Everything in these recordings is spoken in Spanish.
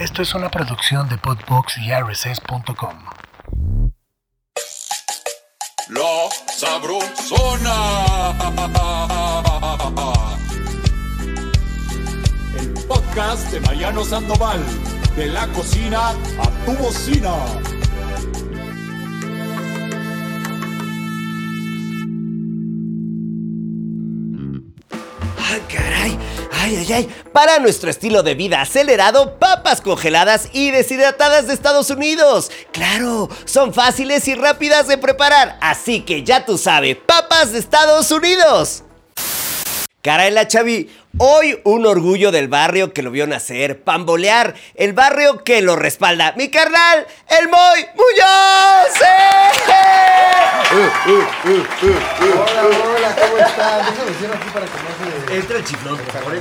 Esto es una producción de Podbox y RSS.com. La Sabrosona. El podcast de Mariano Sandoval. De la cocina a tu bocina. ¡Ay, caray! ¡Ay, ay, ay! Para nuestro estilo de vida acelerado, congeladas y deshidratadas de Estados Unidos. ¡Claro! Son fáciles y rápidas de preparar, así que ya tú sabes, papas de Estados Unidos. Caray, la Chavi, hoy un orgullo del barrio que lo vio nacer, pambolear, el barrio que lo respalda. Mi carnal, el Moy Muñoz. Hola, hola, ¿cómo estás? Déjame decir aquí para que no se... Entra el chiflón, por favor.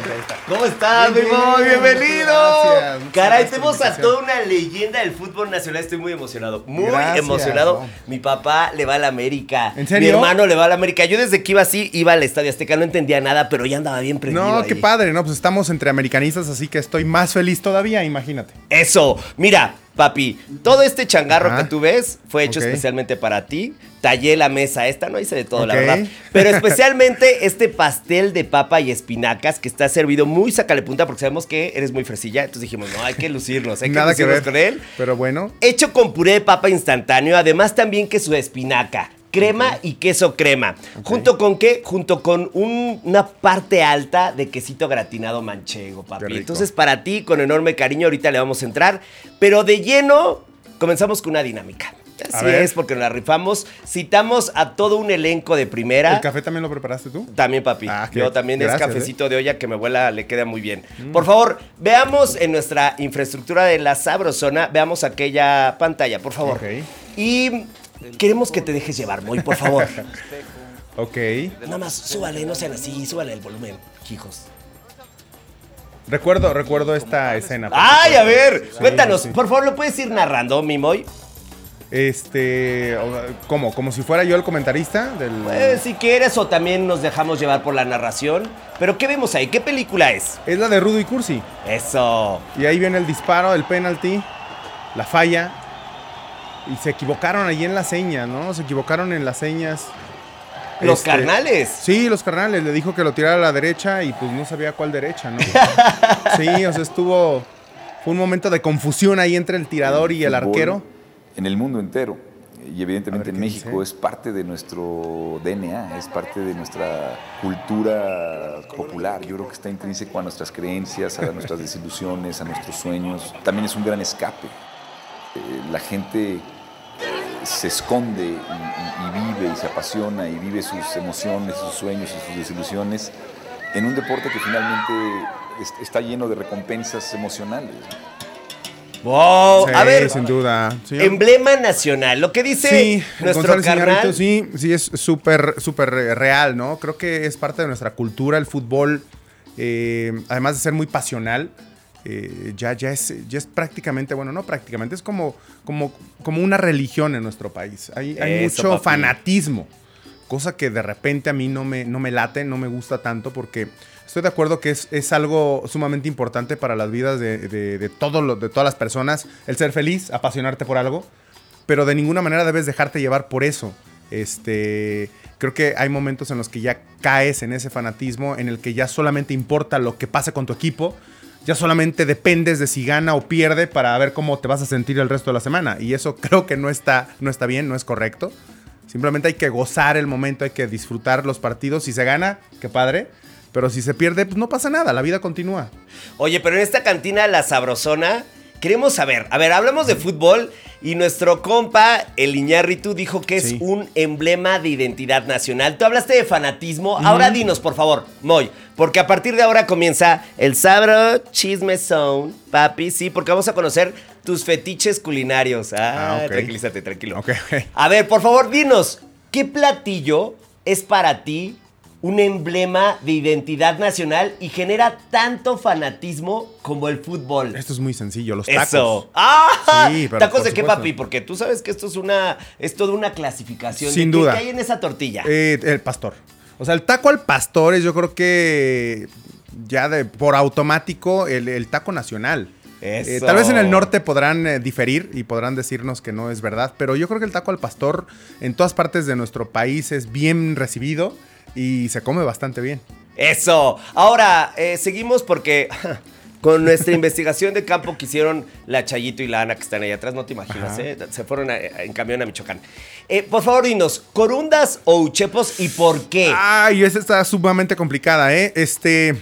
¿Cómo estás, mi Moy? bien, Bienvenido. gracias, Caray, tenemos a toda una leyenda del fútbol nacional. Estoy muy emocionado. Muy Gracias, emocionado. Mi papá le va a la América. ¿En serio? Mi hermano le va a la América. Yo desde que iba así, iba al Estadio Azteca. No entendía nada, pero ya andaba bien prendido No, ahí. qué padre, ¿no? Pues estamos entre americanistas, así que estoy más feliz todavía, imagínate. Eso. Mira, papi, todo este changarro Ajá. que tú ves fue hecho especialmente para ti. Tallé la mesa esta, no hice de todo, la verdad. Pero especialmente este pastel de papa y espinacas que está servido muy sacale punta porque sabemos que eres muy fresilla. Entonces dijimos, no, hay que lucirnos, hay que Nada que lucirnos ver. con él. Pero bueno, Hecho con puré de papa instantáneo, además también queso de espinaca. Crema y queso crema. ¿Junto con qué? Junto con un- una parte alta de quesito gratinado manchego, papi. Entonces, para ti, con enorme cariño, ahorita le vamos a entrar. Pero de lleno, comenzamos con una dinámica. Así es, porque nos la rifamos. Citamos a todo un elenco de primera. ¿el café también lo preparaste tú? También, papi. Ah, Yo también gracias, ¿eh? es cafecito de olla que mi abuela le queda muy bien. Por favor, veamos en nuestra infraestructura de la Sabrosona, veamos aquella pantalla, por favor. Ok. Y queremos que te dejes llevar, muy, por favor. Ok. Nada más, súbale, no sean así, súbale el volumen, hijos. Recuerdo, recuerdo esta escena. ¡Ay, a ver! Cuéntanos, sí. por favor, ¿lo puedes ir narrando, Mimoy? Este, ¿cómo? ¿Como si fuera yo el comentarista del... Pues, si quieres, o también nos dejamos llevar por la narración. Pero, ¿qué vemos ahí? ¿Qué película es? Es la de Rudo y Cursi. Eso. Y ahí viene el disparo, el penalti, la falla. Y se equivocaron allí en las señas, ¿no? Se equivocaron en las señas. Los Este, carnales. Sí, los carnales. Le dijo que lo tirara a la derecha y pues no sabía cuál derecha, ¿no? sí, o sea, estuvo... Fue un momento de confusión ahí entre el tirador y el arquero. En el mundo entero. Y evidentemente en ¿qué México dice? es parte de nuestro DNA, es parte de nuestra cultura popular. Yo creo que está intrínseco a nuestras creencias, a nuestras desilusiones, a nuestros sueños. También es un gran escape. Eh, la gente se esconde y, y- y vive y se apasiona y vive sus emociones, sus sueños y sus desilusiones en un deporte que finalmente es- está lleno de recompensas emocionales. Wow. Sí, a ver, sin duda. Sí, emblema nacional. Lo que dice Sí, nuestro González carnal. Sí, sí es súper, súper real, ¿no? Creo que es parte de nuestra cultura el fútbol, eh, además de ser muy pasional, eh, ya, ya, es, ya es prácticamente, bueno, no prácticamente, es como, como, como una religión en nuestro país. Hay, hay Eso, mucho papi. fanatismo, cosa que de repente a mí no me, no me late, no me gusta tanto porque... Estoy de acuerdo que es, es algo sumamente importante para las vidas de, de, de todo lo- de todas las personas, el ser feliz, apasionarte por algo, pero de ninguna manera debes dejarte llevar por eso. Este, creo que hay momentos en los que ya caes en ese fanatismo, en el que ya solamente importa lo que pase con tu equipo, ya solamente dependes de si gana o pierde para ver cómo te vas a sentir el resto de la semana. Y eso creo que no está, no está bien, no es correcto. Simplemente hay que gozar el momento, hay que disfrutar los partidos. Si se gana, qué padre. Pero si se pierde, pues no pasa nada, la vida continúa. Oye, pero en esta cantina La Sabrosona queremos saber. A ver, hablamos de fútbol y nuestro compa, el Iñárritu, dijo que es Sí. un emblema de identidad nacional. Tú hablaste de fanatismo. Ahora dinos, por favor, Moy, porque a partir de ahora comienza el Sabro Chisme Zone, papi. Sí, porque vamos a conocer tus fetiches culinarios. Ah, Ah, ok. tranquilízate, tranquilo. A ver, por favor, dinos, ¿qué platillo es para ti un emblema de identidad nacional y genera tanto fanatismo como el fútbol? Esto es muy sencillo, los tacos. Eso. ¡Ah! Sí, pero ¿Tacos de qué, papi? Porque tú sabes que esto es una. Es toda una clasificación. Sin ¿De qué- duda. ¿Qué hay en esa tortilla? Eh, el pastor. O sea, el taco al pastor es yo creo que ya de, por automático el, el taco nacional. Eh, Eso. tal vez en el norte podrán eh, diferir y podrán decirnos que no es verdad, pero yo creo que el taco al pastor en todas partes de nuestro país es bien recibido y se come bastante bien. Eso. Ahora, eh, seguimos porque con nuestra investigación de campo que hicieron la Chayito y la Ana que están ahí atrás, no te imaginas. ¿eh? Se fueron a- a- en camión a Michoacán. Eh, por favor, dinos, ¿corundas o uchepos y por qué? Ay, esa está sumamente complicada, ¿eh? Este.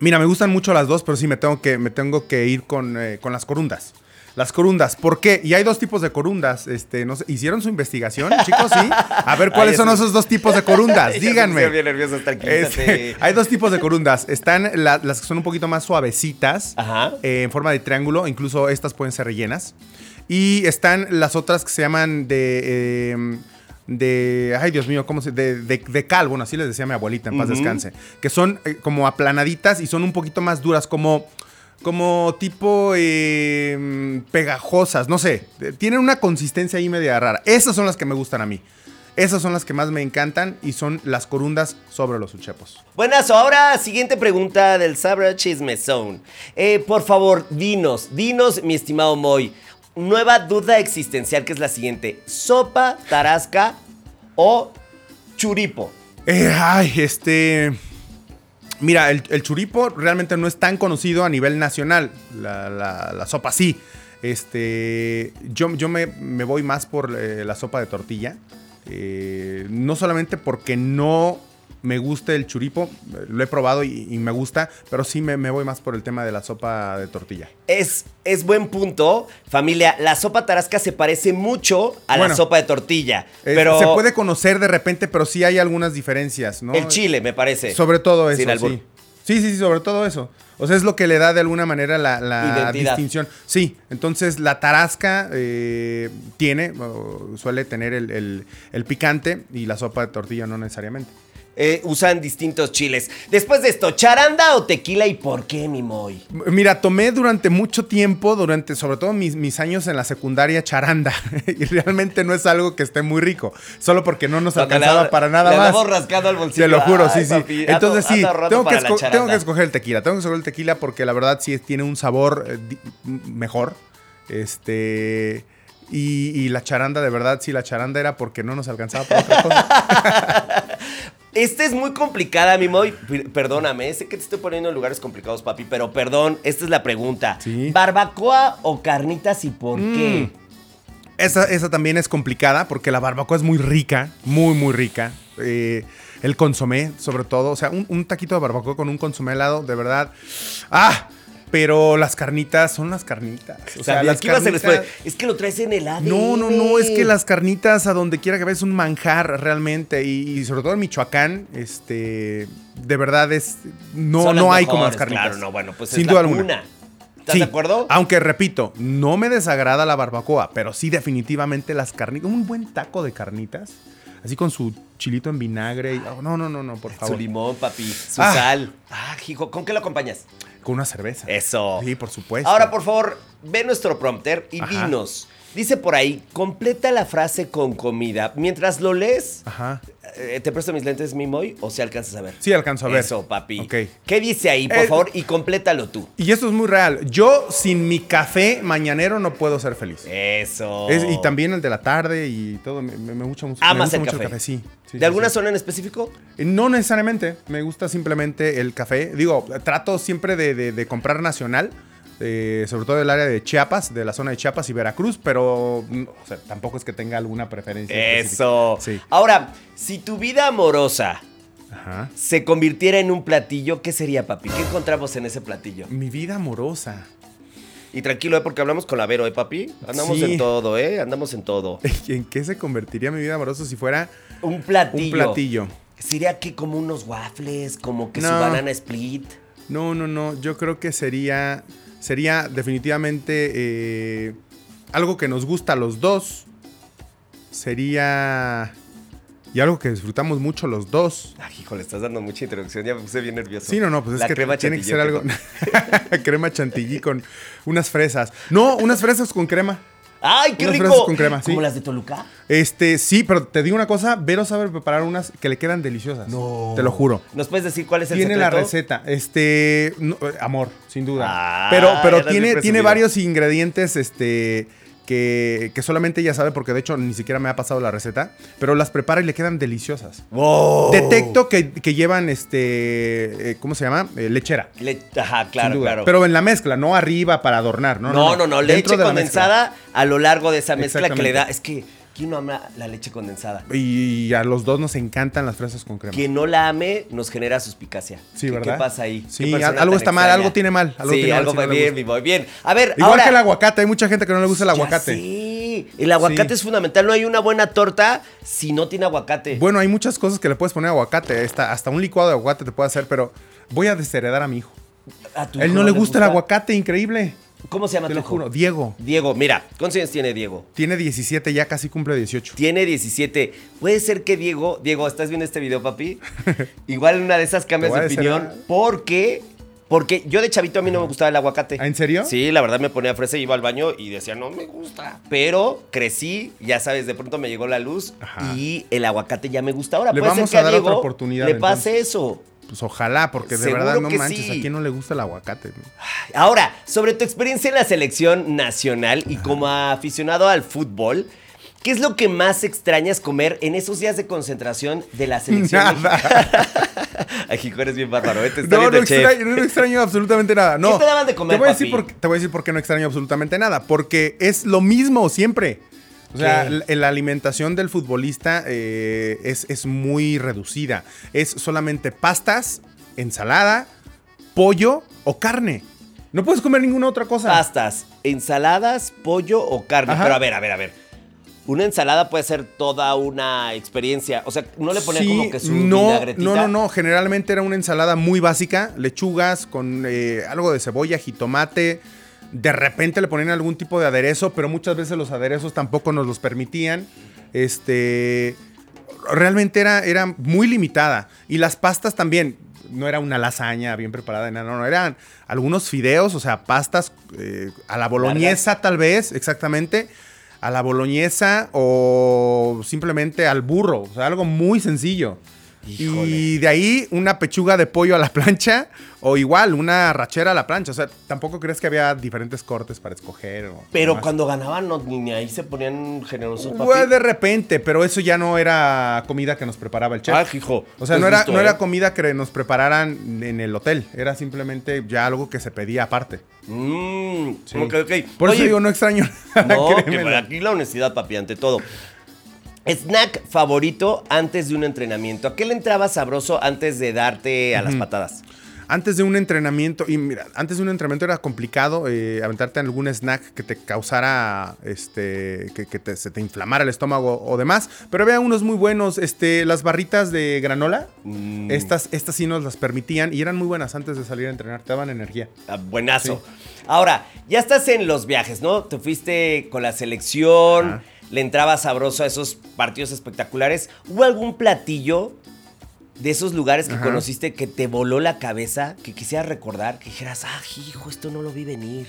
Mira, me gustan mucho las dos, pero sí me tengo que, me tengo que ir con, eh, con las corundas. Las corundas, ¿por qué? Y hay dos tipos de corundas. Este, no sé, ¿hicieron su investigación, chicos? Sí. A ver, ¿cuáles Ay, son eso- esos dos tipos de corundas? Díganme. pusieron bien tranquilízate. Este, hay dos tipos de corundas. Están la- las que son un poquito más suavecitas, Ajá. eh, en forma de triángulo. Incluso estas pueden ser rellenas. Y están las otras que se llaman de. eh, de. Ay, Dios mío, ¿cómo se.? De, de, de cal, bueno, así les decía mi abuelita, en paz descanse. Que son eh, como aplanaditas y son un poquito más duras, como. Como tipo eh, pegajosas, no sé. eh, Tienen una consistencia ahí media rara. Esas son las que me gustan a mí. Esas son las que más me encantan y son las corundas sobre los uchepos. Buenas, ahora siguiente pregunta del Sabra Chisme Zone. Eh, por favor, dinos, dinos, mi estimado Moy, nueva duda existencial que es la siguiente: ¿sopa, tarasca o churipo? Eh, ay, este. Mira, el, el churipo realmente no es tan conocido a nivel nacional. La, la- sopa sí. Este. Yo, yo me, me voy más por eh, la sopa de tortilla. Eh, no solamente porque no me guste el churipo, lo he probado y, y me gusta, pero sí me, me voy más por el tema de la sopa de tortilla. Es, es buen punto, familia. La sopa tarasca se parece mucho a Bueno. la sopa de tortilla, pero se puede conocer de repente, pero sí hay algunas diferencias, ¿no? el chile me parece. Sobre todo eso, Sin albur. sí. Sí, sí, sí, sobre todo eso. O sea, es lo que le da de alguna manera la, distinción. Sí, entonces la tarasca eh, tiene, o suele tener el, el- el picante y la sopa de tortilla no necesariamente. Eh, usan distintos chiles. Después de esto, ¿charanda o tequila y por qué, mi Moy? Mira, tomé durante mucho tiempo, durante sobre todo mis, mis años en la secundaria, charanda. y realmente no es algo que esté muy rico. Solo porque no nos alcanzaba para nada le más. andamos rascando al bolsillo. Te lo juro, Ay, sí, sí. papi, Entonces sí, tengo que, tengo que escoger el tequila. Tengo que escoger el tequila porque la verdad sí tiene un sabor eh, mejor. Este. Y, y la charanda, de verdad, sí, la charanda era porque no nos alcanzaba para otra cosa. Esta es muy complicada, mi Moy. Perdóname, sé que te estoy poniendo en lugares complicados, papi, pero perdón, esta es la pregunta. Sí. ¿Barbacoa o carnitas y por qué? Esa, esa también es complicada porque la barbacoa es muy rica, muy, muy rica. Eh, el consomé, sobre todo. O sea, un, un taquito de barbacoa con un consomé helado, de verdad. ¡Ah! Pero las carnitas son las carnitas. O sea, las que carnitas- después. Es que lo traes en el ADN. No, no, no, es que las carnitas a donde quiera que vayas es un manjar realmente y, y sobre todo en Michoacán, este, de verdad es, no, Son no hay como las carnitas. Claro, no, bueno, pues Sin es duda la alguna. ¿Estás Sí, de acuerdo? Aunque repito, no me desagrada la barbacoa, pero sí definitivamente las carnitas, un buen taco de carnitas, así con su chilito en vinagre y, oh, no, no, no, no, por Su favor, limón, papi, su Ah. sal. Ah, hijo, ¿con qué lo acompañas? con una cerveza. Eso. Sí, por supuesto. Ahora, por favor, ve nuestro prompter y Ajá. dinos. Dice por ahí, completa la frase con comida. Mientras lo lees, Ajá. eh, ¿te presto mis lentes, Mimoy? ¿O si alcanzas a ver? Sí, alcanzo a ver. Eso, papi. Ok. ¿Qué dice ahí, por Eh, favor? Y complétalo tú. Y esto es muy real. Yo sin mi café mañanero no puedo ser feliz. Eso. Es- y también el de la tarde y todo. Me, me- me gusta mucho. me Amas gusta el mucho café. sí. Sí, ¿De sí, alguna sí. zona en específico? Eh, No necesariamente. Me gusta simplemente el café. Digo, trato siempre de, de- de comprar nacional. Eh, sobre todo del área de Chiapas, de la zona de Chiapas y Veracruz, pero mm, o sea, tampoco es que tenga alguna preferencia. Eso. Sí. Ahora, si tu vida amorosa Ajá. se convirtiera en un platillo, ¿qué sería, papi? ¿Qué encontramos en ese platillo? Mi vida amorosa. Y tranquilo, ¿eh? Porque hablamos con la Vero, ¿eh, papi? Andamos Sí. en todo, ¿eh? Andamos en todo. ¿En qué se convertiría mi vida amorosa si fuera Un platillo. un platillo? ¿Sería que como unos waffles? ¿Como que su banana split? No, no, no. Yo creo que sería. Sería definitivamente eh, algo que nos gusta a los dos. Sería. Y algo que disfrutamos mucho los dos. Ay, híjole, estás dando mucha introducción. Ya me puse bien nervioso. Sí, no, no, pues La es que crema tiene que ser algo. ¿qué crema chantilly con unas fresas. No, unas fresas con crema. ¡Ay, qué Unas rico! fresas con crema, sí. ¿Como las de Toluca? Este, sí, pero te digo una cosa, Vero sabe preparar unas que le quedan deliciosas. No. Te lo juro. ¿Nos puedes decir cuál es el Tiene la secreto? receta. Este, no, eh, amor, sin duda. Ah, pero pero tiene, tiene varios ingredientes, este, que, que solamente ella sabe, porque de hecho ni siquiera me ha pasado la receta. Pero las prepara y le quedan deliciosas. ¡Wow! Detecto que, que llevan, este, eh, ¿cómo se llama? Eh, lechera. Le- Ajá, claro, claro. Pero en la mezcla, no arriba para adornar, ¿no? no, no, leche de condensada a lo largo de esa mezcla que le da. Es que, ¿quién no ama la leche condensada? Y a los dos nos encantan las fresas con crema. Quien no la ame nos genera suspicacia. Sí, ¿Qué- ¿verdad? ¿Qué pasa ahí? Sí, ¿Qué persona al- algo está mal, algo tiene mal, algo sí, tiene mal algo si no va le bien, gusta. mi boy, bien. A ver, Igual ahora... que el aguacate, hay mucha gente que no le gusta el aguacate. sé, El aguacate Sí. es fundamental. No hay una buena torta si no tiene aguacate. Bueno, hay muchas cosas que le puedes poner aguacate. Hasta, hasta un licuado de aguacate te puede hacer, pero voy a desheredar a mi hijo. ¿A tu Él hijo no le gusta el aguacate, increíble. ¿Cómo se llama Te tu lo hijo? juro. Diego. Diego, mira, ¿cuántos años tiene Diego? Tiene 17, ya casi cumple 18. Tiene 17. Puede ser que Diego, Diego, ¿estás viendo este video, papi? Igual en una de esas cambias Te de voy a opinión. desheredar. Porque, porque yo de chavito a mí no me gustaba el aguacate. ¿Ah, en serio? Sí, la verdad me ponía fresa y iba al baño y decía, no me gusta. Pero crecí, ya sabes, de pronto me llegó la luz Ajá. y el aguacate ya me gusta. Ahora Le puede vamos que a dar Diego otra oportunidad, le pase eso. Pues ojalá, porque de Seguro verdad no manches, sí. ¿a quién no le gusta el aguacate? Ahora, sobre tu experiencia en la selección nacional y como aficionado al fútbol, ¿qué es lo que más extrañas comer en esos días de concentración de la selección Nada. Ay, Jico, eres bien bárbaro, ¿eh? Te está No, no extraño, no extraño absolutamente nada. No. ¿Qué te daban de comer, te voy, a decir papi? por, qué- te voy a decir por qué no extraño absolutamente nada. Porque es lo mismo siempre. O sea, la, la alimentación del futbolista eh, es, es muy reducida. Es solamente pastas, ensalada, pollo o carne. No puedes comer ninguna otra cosa. Pastas, ensaladas, pollo o carne. Ajá. Pero a ver, a ver, a ver. Una ensalada puede ser toda una experiencia. O sea, no le ponían Sí, como que su no, vinagretita. no, no, no. Generalmente era una ensalada muy básica, lechugas con eh, algo de cebolla, jitomate. De repente le ponían algún tipo de aderezo, pero muchas veces los aderezos tampoco nos los permitían. Este, realmente era, era muy limitada. Y las pastas también. No era una lasaña bien preparada, no, no, eran algunos fideos, o sea, pastas eh, a la boloñesa tal vez, exactamente, a la boloñesa o simplemente al burro, o sea, algo muy sencillo. Híjole. Y de ahí una pechuga de pollo a la plancha o igual una rachera a la plancha. O sea, tampoco crees que había diferentes cortes para escoger. o Pero demás. cuando ganaban, no, ni ahí se ponían generosos, papi. Pues de repente, pero eso ya no era comida que nos preparaba el chef. Ah, hijo. o sea, Pues no, era, no ¿eh? era comida que nos prepararan en el hotel. Era simplemente ya algo que se pedía aparte. Mmm, Sí. ok, ok. Por Oye, eso digo, no extraño. No, que aquí la honestidad, papi, ante todo. Snack favorito antes de un entrenamiento. ¿A qué le entraba sabroso antes de darte a las patadas? Antes de un entrenamiento, y mira, antes de un entrenamiento era complicado eh, aventarte en algún snack que te causara, este, que, que te- se te inflamara el estómago o demás, pero había unos muy buenos, este, las barritas de granola, Mm. estas, estas sí nos las permitían y eran muy buenas antes de salir a entrenar, te daban energía. Ah, buenazo. Ahora, ya estás en los viajes, ¿no? Te fuiste con la selección, Ajá. Le entraba sabroso a esos partidos espectaculares. ¿Hubo algún platillo de esos lugares que Ajá. conociste que te voló la cabeza, que quisieras recordar, que dijeras, ah, hijo, esto no lo vi venir?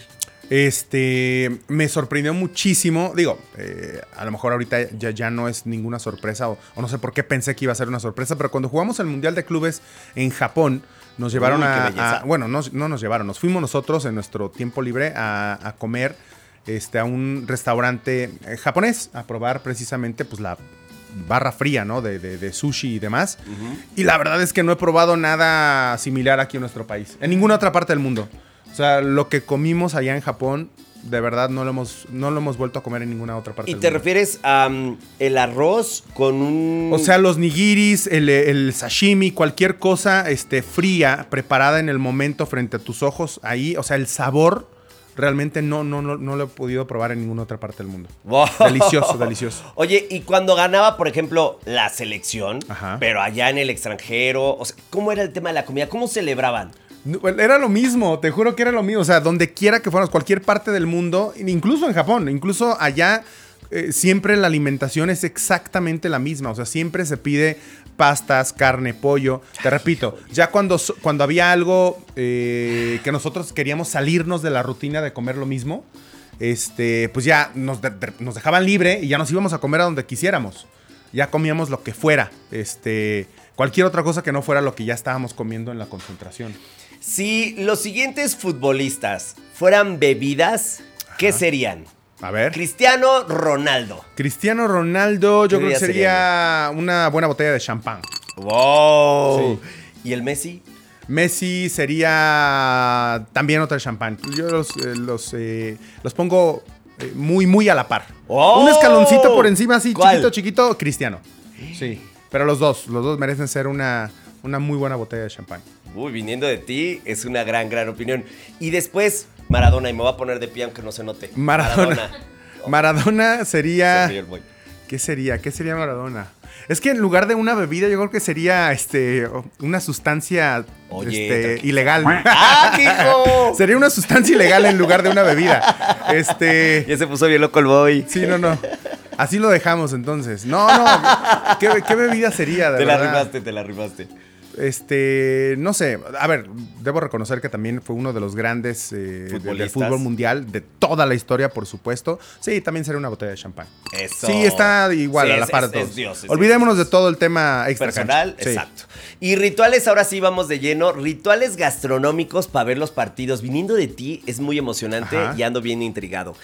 Este, me sorprendió muchísimo. Digo, eh, a lo mejor ahorita ya, ya no es ninguna sorpresa o, o no sé por qué pensé que iba a ser una sorpresa, pero cuando jugamos el Mundial de Clubes en Japón, nos llevaron Uy, a, a- Bueno, no, no nos llevaron, nos fuimos nosotros en nuestro tiempo libre a, a comer este, a un restaurante eh, japonés, a probar precisamente pues la barra fría, ¿no? De, de- de sushi y demás. Y la verdad es que no he probado nada similar aquí en nuestro país, en ninguna otra parte del mundo. O sea, lo que comimos allá en Japón, de verdad no lo hemos, no lo hemos vuelto a comer en ninguna otra parte ¿Y del te mundo. refieres a mm, el arroz con un... O sea, los nigiris, el, el sashimi, cualquier cosa este, fría, preparada en el momento frente a tus ojos, ahí, o sea, el sabor realmente no, no, no, no lo he podido probar en ninguna otra parte del mundo. Wow. Delicioso, delicioso. Oye, y cuando ganaba, por ejemplo, la selección, Ajá. pero allá en el extranjero, o sea, ¿cómo era el tema de la comida? ¿Cómo celebraban? Era lo mismo, te juro que era lo mismo. O sea, donde quiera que fuéramos, cualquier parte del mundo, incluso en Japón, incluso allá, eh, siempre la alimentación es exactamente la misma. O sea, siempre se pide pastas, carne, pollo. Te repito, ya cuando, cuando había algo eh, que nosotros queríamos salirnos de la rutina de comer lo mismo, este, pues ya nos, de- de- nos dejaban libre y ya nos íbamos a comer a donde quisiéramos. Ya comíamos lo que fuera, este, cualquier otra cosa que no fuera lo que ya estábamos comiendo en la concentración. Si los siguientes futbolistas fueran bebidas, ¿qué serían? A ver. Cristiano Ronaldo. Cristiano Ronaldo, yo ¿Qué creo que sería sería una buena botella de champán. ¡Wow! ¿Y el Messi? Messi sería también otra champán. Yo los, eh, los, eh, los pongo eh, muy, muy a la par. ¡Oh! Un escaloncito por encima, así, ¿Cuál? chiquito, chiquito, Cristiano. Sí. Pero los dos, los dos merecen ser una, una muy buena botella de champán. Uy, viniendo de ti, es una gran, gran opinión. Y después, Maradona, y me voy a poner de pie aunque no se note. Maradona. Maradona sería. Se. ¿Qué sería? ¿Qué sería Maradona? Es que en lugar de una bebida, yo creo que sería este, una sustancia Oye, este, ilegal. ¡Ah, hijo! sería una sustancia ilegal en lugar de una bebida. Este. Ya se puso bien loco el boy. Sí, no, no. Así lo dejamos entonces. No, no. ¿Qué, qué bebida sería? De Te la rimaste, te la rimaste. Este, no sé, a ver, debo reconocer que también fue uno de los grandes eh, de- del fútbol mundial, de toda la historia, por supuesto. Sí, también sería una botella de champán. Eso. Sí, está igual Sí, a la es- par es- de todos. es Dios, es Olvidémonos Dios. de todo el tema extra Personal. Sí. exacto. Y rituales, ahora sí vamos de lleno. Rituales gastronómicos para ver los partidos. Viniendo de ti es muy emocionante Ajá. y ando bien intrigado.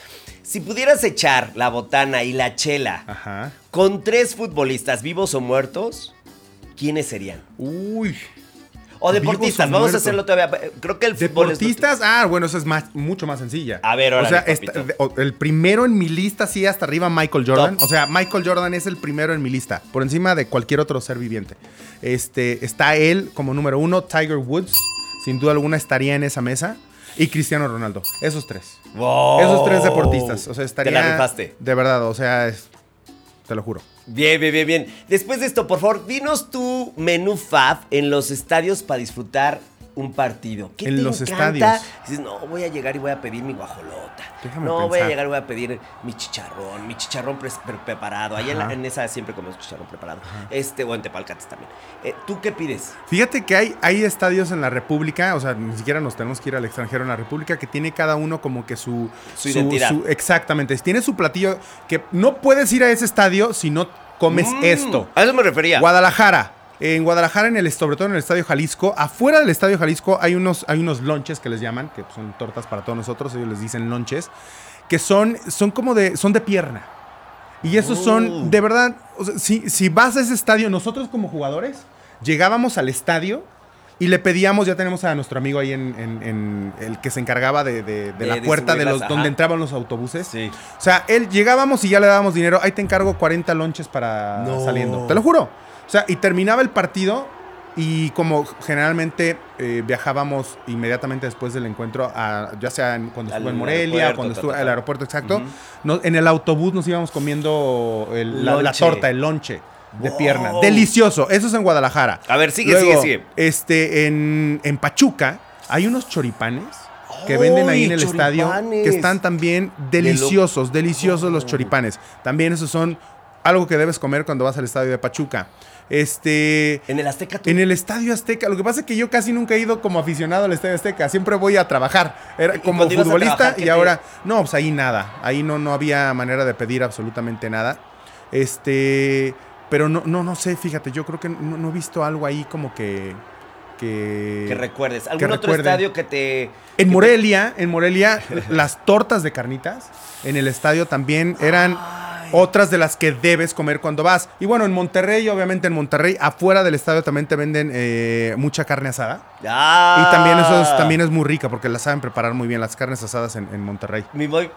Si pudieras echar la botana y la chela Ajá. con tres futbolistas vivos o muertos, ¿quiénes serían? Uy. O deportistas, o vamos a hacerlo todavía. Creo que el fútbol es Deportistas, ah, bueno, eso es más, mucho más sencilla. A ver, O órale, sea, esta- o- el primero en mi lista, sí, hasta arriba, Michael Jordan. Top. O sea, Michael Jordan es el primero en mi lista, por encima de cualquier otro ser viviente. Este, está él como número uno, Tiger Woods, sin duda alguna estaría en esa mesa. Y Cristiano Ronaldo. Esos tres. Wow. Esos tres deportistas. O sea, estaría. Te la rifaste. De verdad, o sea, es- te lo juro. Bien, bien, bien, bien. Después de esto, por favor, dinos tu menú fab en los estadios para disfrutar un partido. ¿Qué En te los encanta? estadios. Dices, no, voy a llegar y voy a pedir mi guajolota. Déjame no, voy a llegar y voy a pedir mi chicharrón, mi chicharrón pre- pre- preparado. Ahí en, la- Ajá. en esa siempre comemos chicharrón preparado. Este, o en Tepalcates también. Eh, ¿Tú qué pides? Fíjate que hay, hay estadios en la República, o sea, ni siquiera nos tenemos que ir al extranjero en la República, que tiene cada uno como que su... Su identidad. exactamente, tiene su platillo que no puedes ir a ese estadio si no comes Mm, esto. A eso me refería. Guadalajara. En Guadalajara, en el, sobre todo en el Estadio Jalisco, afuera del Estadio Jalisco hay unos, hay unos lonches que les llaman, que son tortas para todos nosotros, ellos les dicen lonches, que son, son como de, son de pierna. Y esos Oh. son, de verdad, o sea, si, si vas a ese estadio, nosotros como jugadores, llegábamos al estadio y le pedíamos, ya tenemos a nuestro amigo ahí en, en- en el que se encargaba de, de- de De la puerta de los, ajá. donde entraban los autobuses. Sí. O sea, él llegábamos y ya le dábamos dinero, ahí te encargo 40 lonches para No. saliendo. Te lo juro. O sea, y terminaba el partido y como generalmente eh, viajábamos inmediatamente después del encuentro, a, ya sea cuando Al estuvo en Morelia cuando el ta. aeropuerto, exacto, en el autobús nos íbamos comiendo el- la, torta, el lonche de Wow. pierna. Delicioso. Eso es en Guadalajara. A ver, sigue, Luego, sigue, sigue. Este, en, en Pachuca hay unos choripanes que venden ahí en el ¡Ay, estadio que están también deliciosos, deliciosos los choripanes. También esos son algo que debes comer cuando vas al estadio de Pachuca. Este, En el Azteca tú. en el Estadio Azteca, lo que pasa es que yo casi nunca he ido como aficionado al Estadio Azteca, siempre voy a trabajar, era ¿Y como futbolista trabajar, y te- ahora no, pues ahí nada, ahí no no había manera de pedir absolutamente nada. Este, pero no no no sé, fíjate, yo creo que no, no he visto algo ahí como que que Que recuerdes. ¿Algún que otro recuerde. estadio que te. en que te- Morelia, en Morelia, las tortas de carnitas en el estadio también eran otras de las que debes comer cuando vas. Y bueno, en Monterrey, obviamente en Monterrey, afuera del estadio también te venden eh, mucha carne asada. Ah. Y también eso es, también es muy rica porque la saben preparar muy bien las carnes asadas en, en Monterrey. Mi boy,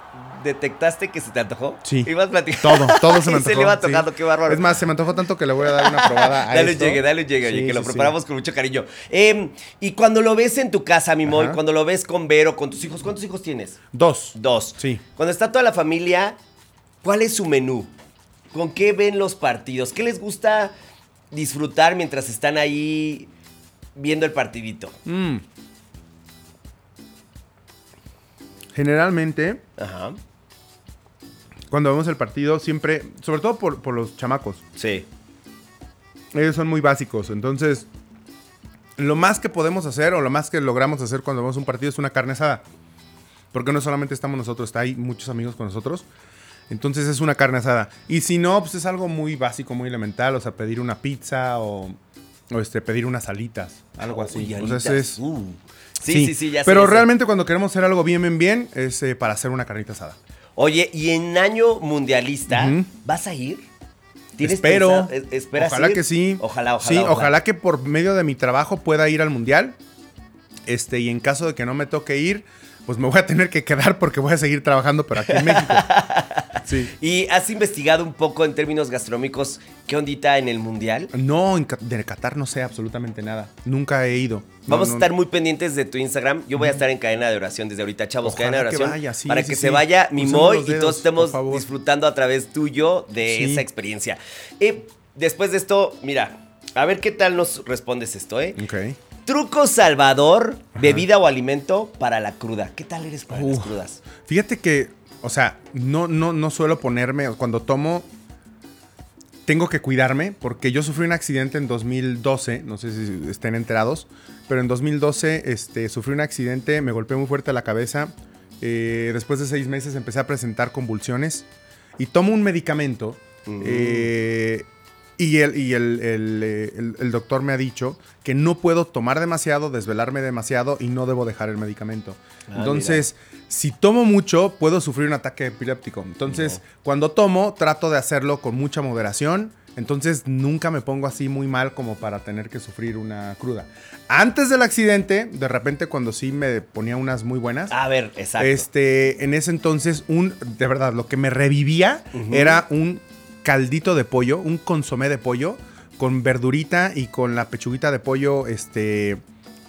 ¿detectaste que se te antojó? Sí. Ibas platicando. Todo, todo se me antojó. se le iba sí. tocando, qué bárbaro. Es más, se me antojó tanto que le voy a dar una probada a Dale un llegue, dale un llegue, oye, Sí, que lo sí, sí. preparamos con mucho cariño. Eh, y cuando lo ves en tu casa, mi Ajá. cuando lo ves con Vero, con tus hijos, ¿cuántos hijos tienes? Dos. Dos. Sí. Cuando está toda la familia, ¿cuál es su menú? ¿Con qué ven los partidos? ¿Qué les gusta disfrutar mientras están ahí viendo el partidito? Mm. Generalmente, Ajá. cuando vemos el partido, siempre, sobre todo por, por los chamacos, Sí. ellos son muy básicos. Entonces, lo más que podemos hacer o lo más que logramos hacer cuando vemos un partido es una carne asada. Porque no solamente estamos nosotros, está ahí muchos amigos con nosotros. Entonces es una carne asada. Y si no, pues es algo muy básico, muy elemental. O sea, pedir una pizza o, o, este, pedir unas alitas. Algo así. Uy, O sea, es- Uh. Sí, sí, sí, ya Pero ya sé. realmente cuando queremos hacer algo bien, bien, bien, es eh, para hacer una carnita asada. Oye, y en año mundialista. ¿vas a ir? ¿Tienes Espero. pensado- es- ¿Esperas ojalá ir? que sí. Ojalá, ojalá. Sí, ojalá. que por medio de mi trabajo pueda ir al mundial. Este, y en caso de que no me toque ir, pues me voy a tener que quedar porque voy a seguir trabajando, pero aquí en México. Sí. ¿Y has investigado un poco en términos gastronómicos qué ondita en el mundial? No, en de Qatar no sé absolutamente nada. Nunca he ido. Vamos no, a estar muy pendientes de tu Instagram. Yo voy a estar en cadena de oración desde ahorita, chavos. Ojalá cadena de que oración. vaya, sí, para sí, que sí. se vaya Mimoy los y todos estemos disfrutando a través tuyo de esa experiencia. Eh, después de esto, mira, a ver qué tal nos respondes esto, ¿eh? Ok. Truco salvador, bebida o alimento para la cruda. ¿Qué tal eres para las Uf. crudas? Fíjate que, o sea, no, no, no suelo ponerme, cuando tomo, tengo que cuidarme porque yo sufrí un accidente en 2012, no sé si estén enterados, pero en 2012 este, sufrí un accidente, me golpeé muy fuerte la cabeza, eh, después de seis meses empecé a presentar convulsiones y tomo un medicamento eh, y, el, y el, el, eh, el- el doctor me ha dicho que no puedo tomar demasiado, desvelarme demasiado y no debo dejar el medicamento. Ah, Entonces, si tomo mucho, puedo sufrir un ataque epiléptico. Entonces, cuando tomo, trato de hacerlo con mucha moderación. Entonces, nunca me pongo así muy mal como para tener que sufrir una cruda. Antes del accidente, de repente, cuando sí me ponía unas muy buenas, A ver, exacto. este, en ese entonces, un, de verdad, lo que me revivía era un caldito de pollo, un consomé de pollo con verdurita y con la pechuguita de pollo, este,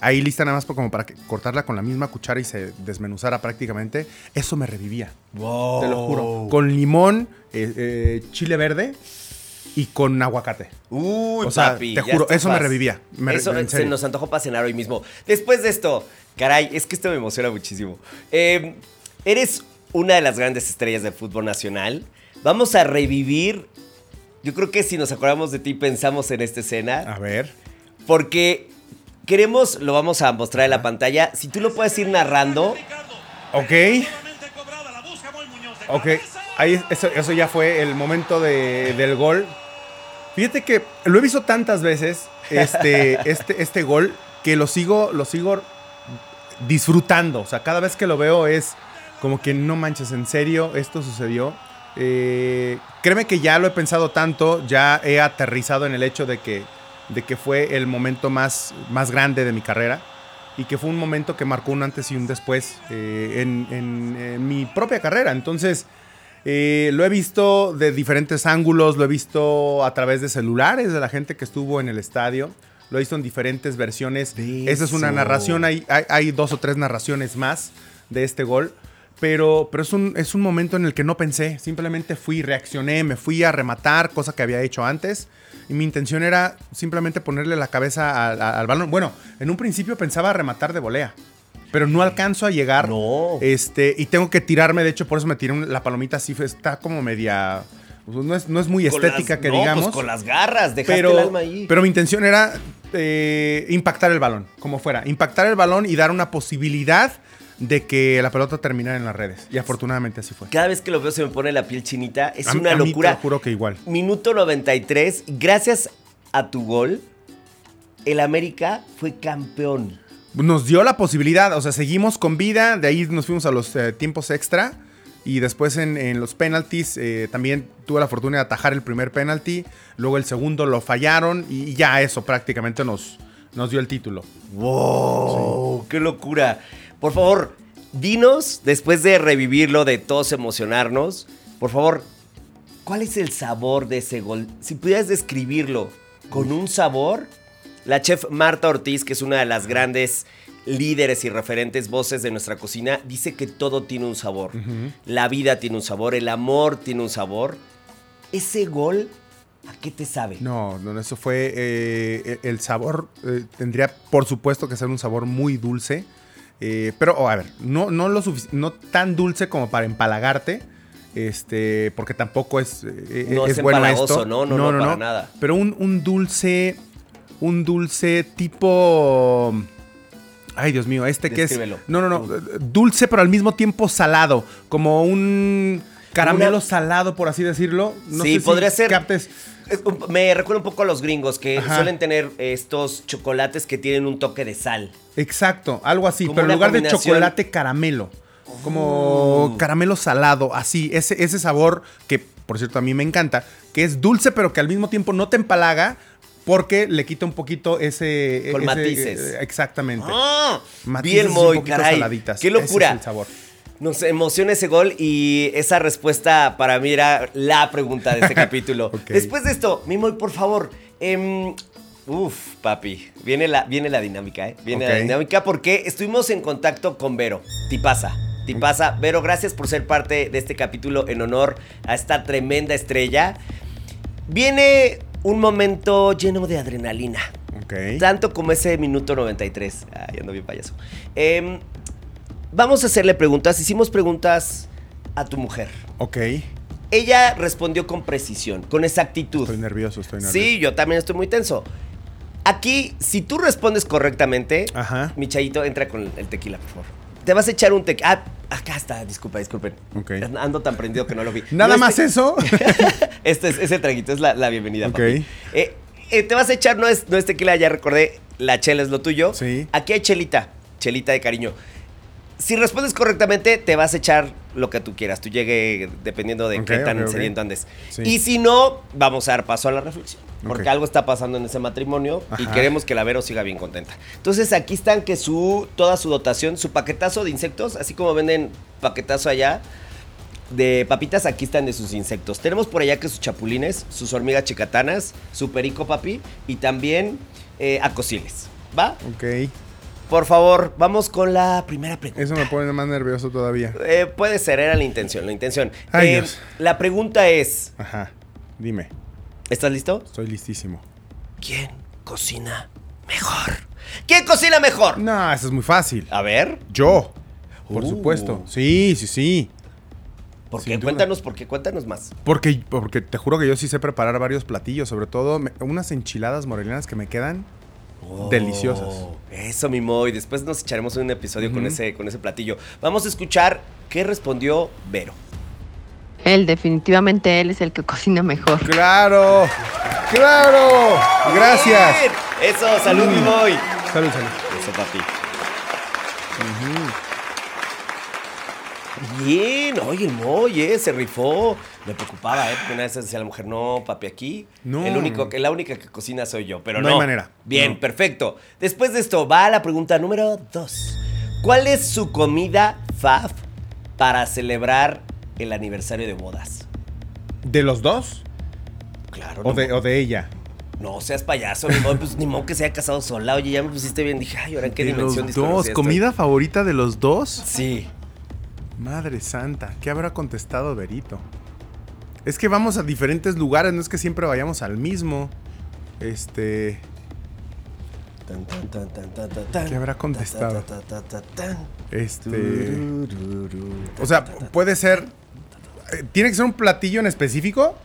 ahí lista nada más por- como para que- cortarla con la misma cuchara y se desmenuzara prácticamente. Eso me revivía, Wow. te lo juro. Con limón, eh, eh, chile verde y con aguacate. Uy, O sea, papi. te juro, eso me revivía. Me eso se nos antojó para cenar hoy mismo. Después de esto, caray, es que esto me emociona muchísimo. Eh, eres una de las grandes estrellas del fútbol nacional. Vamos a revivir. Yo creo que si nos acordamos de ti, pensamos en esta escena. A ver. Porque queremos, lo vamos a mostrar en la pantalla. Si tú lo puedes ir narrando. Ok. Ok, ahí eso, eso ya fue el momento de- del gol. Fíjate que lo he visto tantas veces, este, este, este gol, que lo sigo, lo sigo disfrutando. O sea, cada vez que lo veo es como que no manches, en serio, esto sucedió. Eh, créeme que ya lo he pensado tanto, ya he aterrizado en el hecho de que, de que fue el momento más, más grande de mi carrera y que fue un momento que marcó un antes y un después eh, en, en- en mi propia carrera. Entonces, eh, lo he visto de diferentes ángulos, lo he visto a través de celulares de la gente que estuvo en el estadio, lo he visto en diferentes versiones. Esa es una narración, hay, hay, hay dos o tres narraciones más de este gol. Pero, pero es, un, es un momento en el que no pensé, simplemente fui, reaccioné, me fui a rematar, cosa que había hecho antes. Y mi intención era simplemente ponerle la cabeza al, al balón. Bueno, en un principio pensaba rematar de volea, pero no alcanzo a llegar. No. Este, y tengo que tirarme, de hecho, por eso me tiré un- la palomita así, está como media. pues, no, es, no es muy con estética las- que no, digamos. Pues con las garras, dejaste pero, el alma ahí. pero mi intención era eh, impactar el balón, como fuera. Impactar el balón y dar una posibilidad de que la pelota terminara en las redes. Y afortunadamente así fue. Cada vez que lo veo se me pone la piel chinita. Es A una a mí te locura. lo juro que igual. Minuto 93. Gracias a tu gol, el América fue campeón. Nos dio la posibilidad, o sea, seguimos con vida, de ahí nos fuimos a los eh, tiempos extra y después en, en los penalties eh, también tuve la fortuna de atajar el primer penalti, luego el segundo lo fallaron y ya eso prácticamente nos, nos dio el título. ¡Wow! ¡Qué locura! Por favor, dinos, después de revivirlo, de todos emocionarnos, por favor, ¿cuál es el sabor de ese gol? Si pudieras describirlo con un sabor, la chef Marta Ortiz, que es una de las grandes líderes y referentes voces de nuestra cocina, dice que todo tiene un sabor. La vida tiene un sabor, el amor tiene un sabor. Ese gol, ¿a qué te sabe? No, no, eso fue. eh, el sabor eh, tendría, por supuesto, que ser un sabor muy dulce. Eh, pero, oh, a ver, no, no, lo no tan dulce como para empalagarte. Este, porque tampoco es, eh, No es, es bueno esto. no, no, no, para nada. Pero un, un dulce. Un dulce tipo. Ay, Dios mío, este que es. No, no, no. Dulce, pero al mismo tiempo salado. Como un caramelo Una- salado, por así decirlo. No Sí, sé si podría ser- captes- Me recuerda un poco a los gringos que Ajá. suelen tener estos chocolates que tienen un toque de sal. Exacto, algo así. Como pero en lugar de chocolate, caramelo. Como caramelo salado, así. Ese, ese sabor que, por cierto, a mí me encanta. Que es dulce, pero que al mismo tiempo no te empalaga. Porque le quita un poquito ese. Con ese- matices. eh, exactamente. ¡Ah! Matices Bien, un muy, poquito caray. saladitas. ¡Qué Ese es locura! el sabor. Nos emociona ese gol y esa respuesta para mí era la pregunta de este capítulo. Después de esto, Mimoy, por favor. em, uf, papi. Viene la, viene la dinámica, ¿eh? Viene la dinámica porque estuvimos en contacto con Vero. Tipaza. Tipaza. Vero, gracias por ser parte de este capítulo en honor a esta tremenda estrella. Viene un momento lleno de adrenalina. Ok. Tanto como ese minuto 93. Ay, ando bien payaso. Em, vamos a hacerle preguntas. Hicimos preguntas a tu mujer. Ok. Ella respondió con precisión, con exactitud. Estoy nervioso, estoy nervioso. Sí, yo también estoy muy tenso. Aquí, si tú respondes correctamente, Ajá. mi chayito entra con el tequila, por favor. Te vas a echar un tequila. Ah, acá está, disculpa, disculpen. Ok. Ando tan prendido que no lo vi. Nada No, más este- eso. este es ese traguito, es la, la bienvenida, Ok. papi. Eh, eh, te vas a echar, no es, no es tequila, ya recordé, la chela es lo tuyo. Sí. Aquí hay chelita, chelita de cariño. Si respondes correctamente, te vas a echar lo que tú quieras. Tú llegue dependiendo de qué tan ok, ok. sediento andes. Sí. Y si no, vamos a dar paso a la reflexión. Porque algo está pasando en ese matrimonio y queremos que la Vero siga bien contenta. Entonces aquí están que su toda su dotación, su paquetazo de insectos, así como venden paquetazo allá, de papitas, aquí están de sus insectos. Tenemos por allá que sus chapulines, sus hormigas chicatanas, su perico papi y también eh, acosiles. ¿Va? ok. Por favor, vamos con la primera pregunta. Eso me pone más nervioso todavía. Eh, puede ser, era la intención, la intención. Ay, Eh, Dios. la pregunta es, Ajá. Dime. ¿estás listo? Estoy listísimo. ¿Quién cocina mejor? ¿Quién cocina mejor? No, eso es muy fácil. A ver, Yo. Por Uh. supuesto. Sí, sí, sí. ¿por Sin qué? duda. Cuéntanos, ¿por qué? Cuéntanos más. Porque, porque te juro que yo sí sé preparar varios platillos, sobre todo me- unas enchiladas morelianas que me quedan deliciosas. Oh, Eso, mi Moy. Después nos echaremos un episodio con, ese, con ese platillo. Vamos a escuchar qué respondió Vero. Él, definitivamente él es el que cocina mejor. ¡Claro! ¡Claro! Gracias. Bien. Eso, salud, mi Mm. Moy. Salud, salud. Eso, papi. Bien, oye, el Moy, eh, se rifó. Me preocupaba, ¿eh? Porque una vez decía la mujer, no, papi, aquí. No. El único, la única que cocina soy yo, pero No no. hay manera. Bien, No. perfecto. Después de esto, va la pregunta número dos. ¿Cuál es su comida faf para celebrar el aniversario de bodas? ¿De los dos? Claro, ¿O no, de, o de ella? no seas payaso, ni modo, pues, ni modo que se haya casado sola. Oye, ya me pusiste bien. Dije, ay, ¿ahora en qué de dimensión los dos. estoy? ¿Comida favorita de los dos? Sí. Madre santa, ¿qué habrá contestado Berito? Es que vamos a diferentes lugares, no es que siempre vayamos al mismo. Este. Tan, tan, tan. ¿Qué habrá contestado? Este. O sea, puede ser. eh, ¿Tiene que ser un platillo en específico?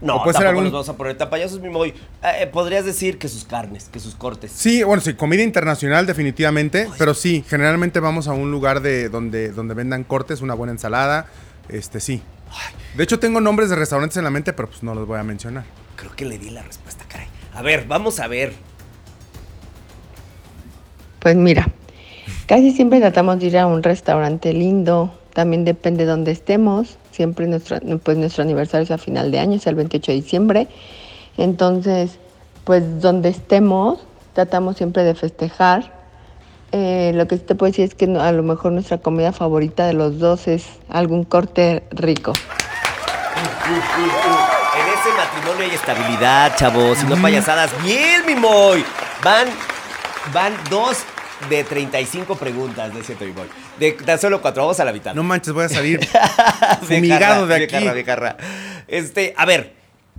No, ¿O puede ser tampoco algún- nos vamos a poner tan payasos, mi Moy. Eh, eh, podrías decir que sus carnes, que sus cortes. Sí, bueno, sí, comida internacional definitivamente, pero sí, generalmente vamos a un lugar de donde, donde vendan cortes, una buena ensalada, este sí. De hecho tengo nombres de restaurantes en la mente, pero pues no los voy a mencionar. Creo que le di la respuesta, caray. A ver, vamos a ver. Pues mira, casi siempre tratamos de ir a un restaurante lindo. También depende de dónde estemos. Siempre nuestro, pues nuestro aniversario es a final de año, es el 28 de diciembre. Entonces, pues donde estemos, tratamos siempre de festejar. Eh, lo que sí te puedo decir es que no- a lo mejor nuestra comida favorita de los dos es algún corte rico. En ese matrimonio hay estabilidad, chavos, y no payasadas. Bien, mi Moy. Van, van dos de 35 preguntas, no es cierto, mi. De tan solo cuatro, vamos a la mitad. No manches, voy a salir fumigado de aquí. viejarra. Este, a ver,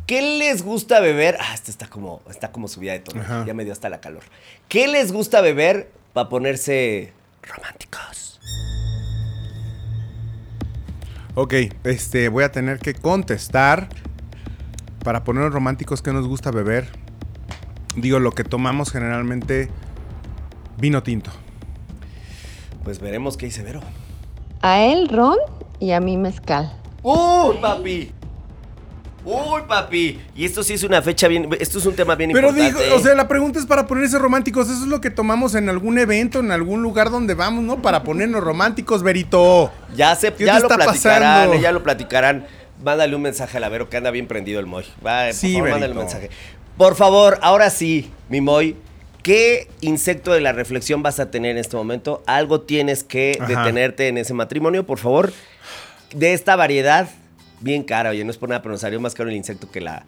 ¿qué les gusta beber? Ah, esto está como, está como subida de tono. Ajá. Ya me dio hasta la calor. ¿Qué les gusta beber para ponerse románticos? Ok, este, voy a tener que contestar para ponernos románticos que nos gusta beber. Digo, lo que tomamos generalmente, vino tinto. Pues veremos qué dice Vero. A él ron y a mí mezcal. ¡Uy, papi! ¡Uy, papi! Y esto sí es una fecha bien. Esto es un tema bien Pero importante. digo, o ¿eh? sea, la pregunta es para ponerse románticos. Eso es lo que tomamos en algún evento, en algún lugar donde vamos, ¿no? Para ponernos románticos, Verito. Ya se, ¿Qué ya te lo está platicarán, pasando? eh, ya lo platicarán. Mándale un mensaje a la Vero que anda bien prendido el Moy. Va, por Sí, favor, mándale un Verito. mensaje. Por favor, ahora sí, mi Moy. ¿Qué insecto de la reflexión vas a tener en este momento? Algo tienes que Ajá. detenerte en ese matrimonio, por favor. De esta variedad, bien cara, oye, no es por nada, pero nos salió más caro el insecto que la,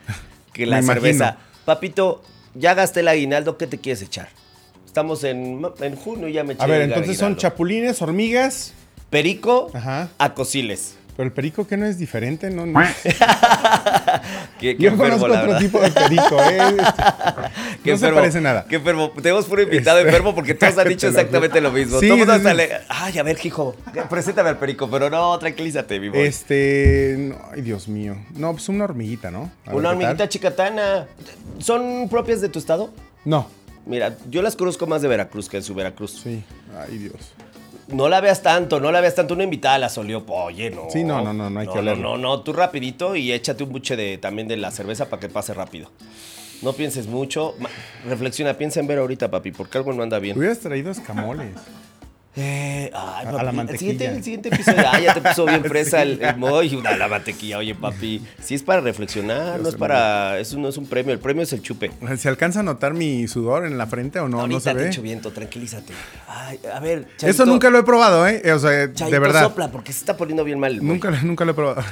que la Me cerveza. imagino. Papito, ya gasté el aguinaldo, ¿qué te quieres echar? Estamos en, en junio y ya me eché A ver, el entonces son chapulines, hormigas. Perico Ajá. a cociles. Pero el perico que no es diferente, ¿no? no- Qué- qué Yo enfermo, conozco la otro verdad. tipo de perico, ¿eh? Qué no se enfermo, parece nada. Qué enfermo. Tenemos puro invitado Este- enfermo porque todos han dicho exactamente lo mismo. Sí, Todo el mundo sí, hasta sí. le- Ay, a ver, hijo, preséntame al perico, pero no, tranquilízate, mi boy. Este. no, ay, Dios mío. No, pues una hormiguita, ¿no? A Una ¿qué hormiguita chicatana. ¿Son propias de tu estado? No. Mira, yo las conozco más de Veracruz que de su Veracruz. Sí. Ay, Dios. No la veas tanto, no la veas tanto. Una invitada la solió. Oye, no. Sí, no, no, no, no hay que no, olerlo. no, no, tú rapidito y échate un buche de, también de la cerveza para que pase rápido. No pienses mucho. Reflexiona, piensa en ver ahorita, papi, porque algo no anda bien. Hubieras traído escamoles. Eh, ay, A- a papi, la el mantequilla. siguiente, el siguiente episodio. Ah, ya te puso bien fresa Sí. el, el. A la mantequilla, oye, papi. Sí es para reflexionar, no es para. Eso no es un premio. El premio es el chupe. ¿Se alcanza a notar mi sudor en la frente o no? Ahorita no se te ve. echo viento, tranquilízate. Ay, a ver, Eso nunca lo he probado, ¿eh? O sea, Chaito, de verdad. sopla, porque se está poniendo bien mal. Nunca, nunca lo he probado.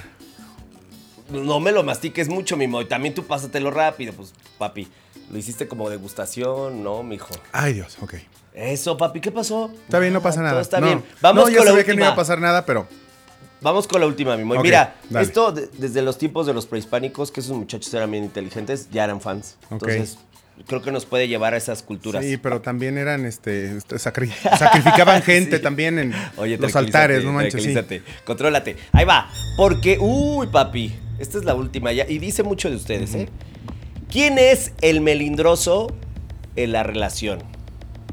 No me lo mastiques mucho, mi moy. También tú pásatelo rápido, pues, papi. Lo hiciste como degustación, ¿no, mijo? Ay, Dios, ok. Eso, papi, ¿qué pasó? Está bien, no pasa nada. Todo está No. bien. Vamos no, ya con la sabía que no iba a pasar nada, pero. Vamos con la última, mi moy. Ok, Mira, dale. esto de- desde los tiempos de los prehispánicos, que esos muchachos eran bien inteligentes, ya eran fans. Entonces, creo que nos puede llevar a esas culturas. Sí, pero también eran, este, este, sacri- sacrificaban gente Sí. también en Oye, los altares, no manches, sí. Contrólate. Ahí va. Porque, uy, papi, esta es la última ya. Y dice mucho de ustedes, ¿eh? ¿Quién es el melindroso en la relación?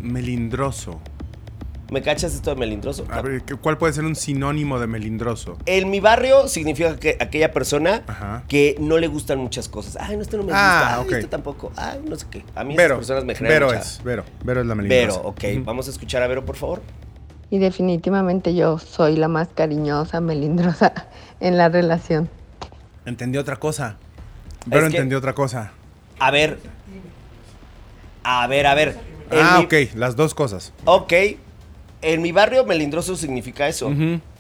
Melindroso. ¿Me cachas esto de melindroso? A ver, ¿qué- ¿cuál puede ser un sinónimo de melindroso? En mi barrio significa que aquella persona Ajá. que no le gustan muchas cosas. Ay, no, esto no me Ah, gusta. Ay, ok. esto tampoco. Ay, no sé qué. A mí Vero. esas personas me generan Vero mucha- es, Vero. Vero es la melindrosa. Vero, ok. Vamos a escuchar a Vero, por favor. Y definitivamente yo soy la más cariñosa, melindrosa en la relación. Entendió otra cosa. Vero Es que- entendió otra cosa. A ver. A ver, a ver. Ah, mi- ok, las dos cosas. Ok. En mi barrio, melindroso significa eso.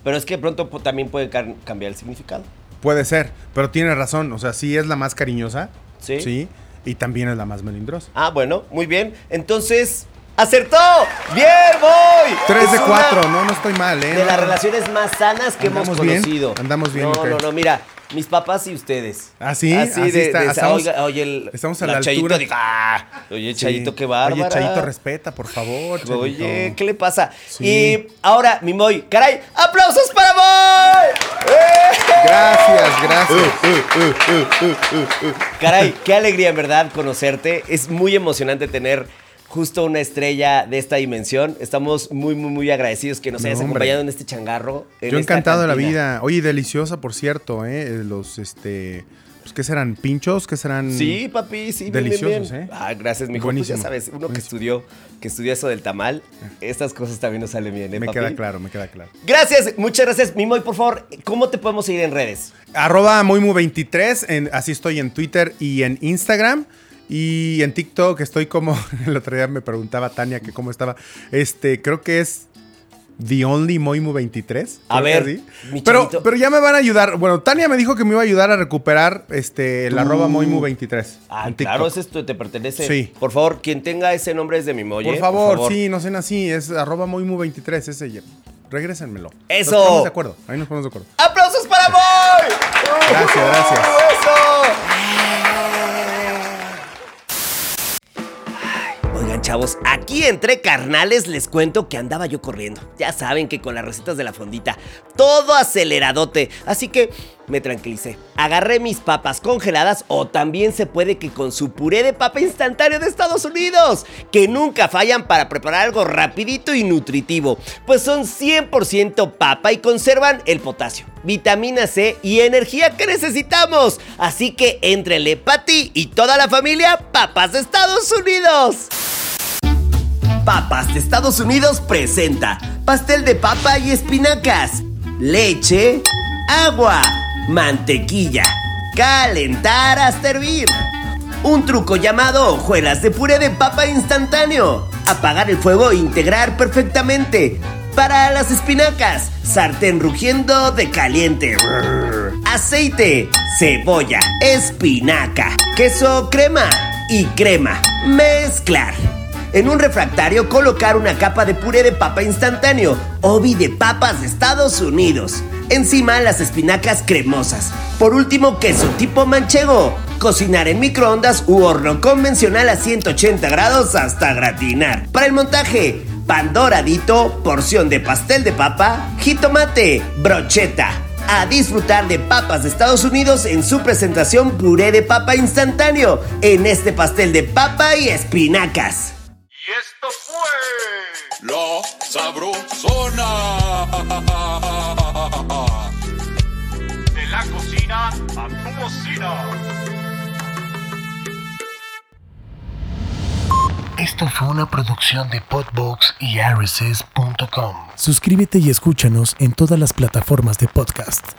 Pero es que pronto también puede cambiar el significado. Puede ser, pero tiene razón. O sea, sí es la más cariñosa. Sí. Sí. Y también es la más melindrosa. Ah, bueno, muy bien. Entonces, ¡acertó! ¡Bien, voy! Tres de Es una cuatro, no, no estoy mal, ¿eh? De las relaciones más sanas que hemos bien, conocido. andamos bien, No, ok. no, no, mira, mis papás y ustedes. ¿Ah, sí? Así, Así de, está, de- estamos- oiga, oye, el, estamos a la la Chayito altura. dijo, ah, oye, Sí. Chayito, qué bárbara. Oye, Chayito, respeta, por favor. Chayito. Oye, ¿qué le pasa? Sí. Y ahora, mi Moy, caray, ¡aplausos para Moy! Gracias, gracias. Caray, qué alegría en verdad conocerte. Es muy emocionante tener justo una estrella de esta dimensión. Estamos muy, muy, muy agradecidos que nos No, hayas hombre. acompañado en este changarro. en Yo encantado de la vida. Oye, deliciosa, por cierto, ¿eh? Los, este... Pues, ¿qué serán? ¿Pinchos? ¿Qué serán? Sí, papi, sí, bien, Deliciosos, bien. ¿eh? Ah, gracias, mijo. Pues Buenísimo. ya sabes, uno que estudió, que estudió eso del tamal, estas cosas también nos salen bien, ¿eh, Me papi? queda claro, me queda claro. Gracias, muchas gracias. Mimoy, por favor, ¿cómo te podemos seguir en redes? Arroba Moimu23, en- así estoy en Twitter y en Instagram. Y en TikTok estoy como, el otro día me preguntaba Tania que cómo estaba. Este, creo que es The Only Moimu23. A creo que ver, mi pero, pero ya me van a ayudar. Bueno, Tania me dijo que me iba a ayudar a recuperar este, el arroba Moimu23. Ah, en claro, ese te pertenece. Sí. Por favor, quien tenga ese nombre es de Mimoy. Por ¿eh? favor, sí, no sean así. Es arroba Moimu23, ese ya. Regrésenmelo. Eso. Nos ponemos de acuerdo. Ahí nos ponemos de acuerdo. ¡Aplausos para Moy! Gracias, gracias. ¡Eso! Chavos, aquí entre carnales les cuento que andaba yo corriendo. Ya saben que con las recetas de la fondita, todo aceleradote. Así que me tranquilicé. Agarré mis papas congeladas o también se puede que con su puré de papa instantáneo de Estados Unidos, que nunca fallan para preparar algo rapidito y nutritivo, pues son 100% papa y conservan el potasio, vitamina C y energía que necesitamos. Así que entrele para ti y toda la familia papas de Estados Unidos. Papas de Estados Unidos presenta pastel de papa y espinacas, leche, agua, mantequilla, calentar hasta hervir. Un truco llamado hojuelas de puré de papa instantáneo. Apagar el fuego e integrar perfectamente. Para las espinacas, sartén rugiendo de caliente. Aceite, cebolla, espinaca, queso crema y crema. Mezclar. En un refractario colocar una capa de puré de papa instantáneo, obi de papas de Estados Unidos. Encima las espinacas cremosas. Por último, queso tipo manchego. Cocinar en microondas u horno convencional a 180 grados hasta gratinar. Para el montaje, pan doradito, porción de pastel de papa, jitomate, brocheta. A disfrutar de papas de Estados Unidos en su presentación puré de papa instantáneo en este pastel de papa y espinacas. Y esto fue La Sabrosona. De la cocina a tu bocina. Esto fue una producción de Podbox y RSS.com. Suscríbete y escúchanos en todas las plataformas de podcast.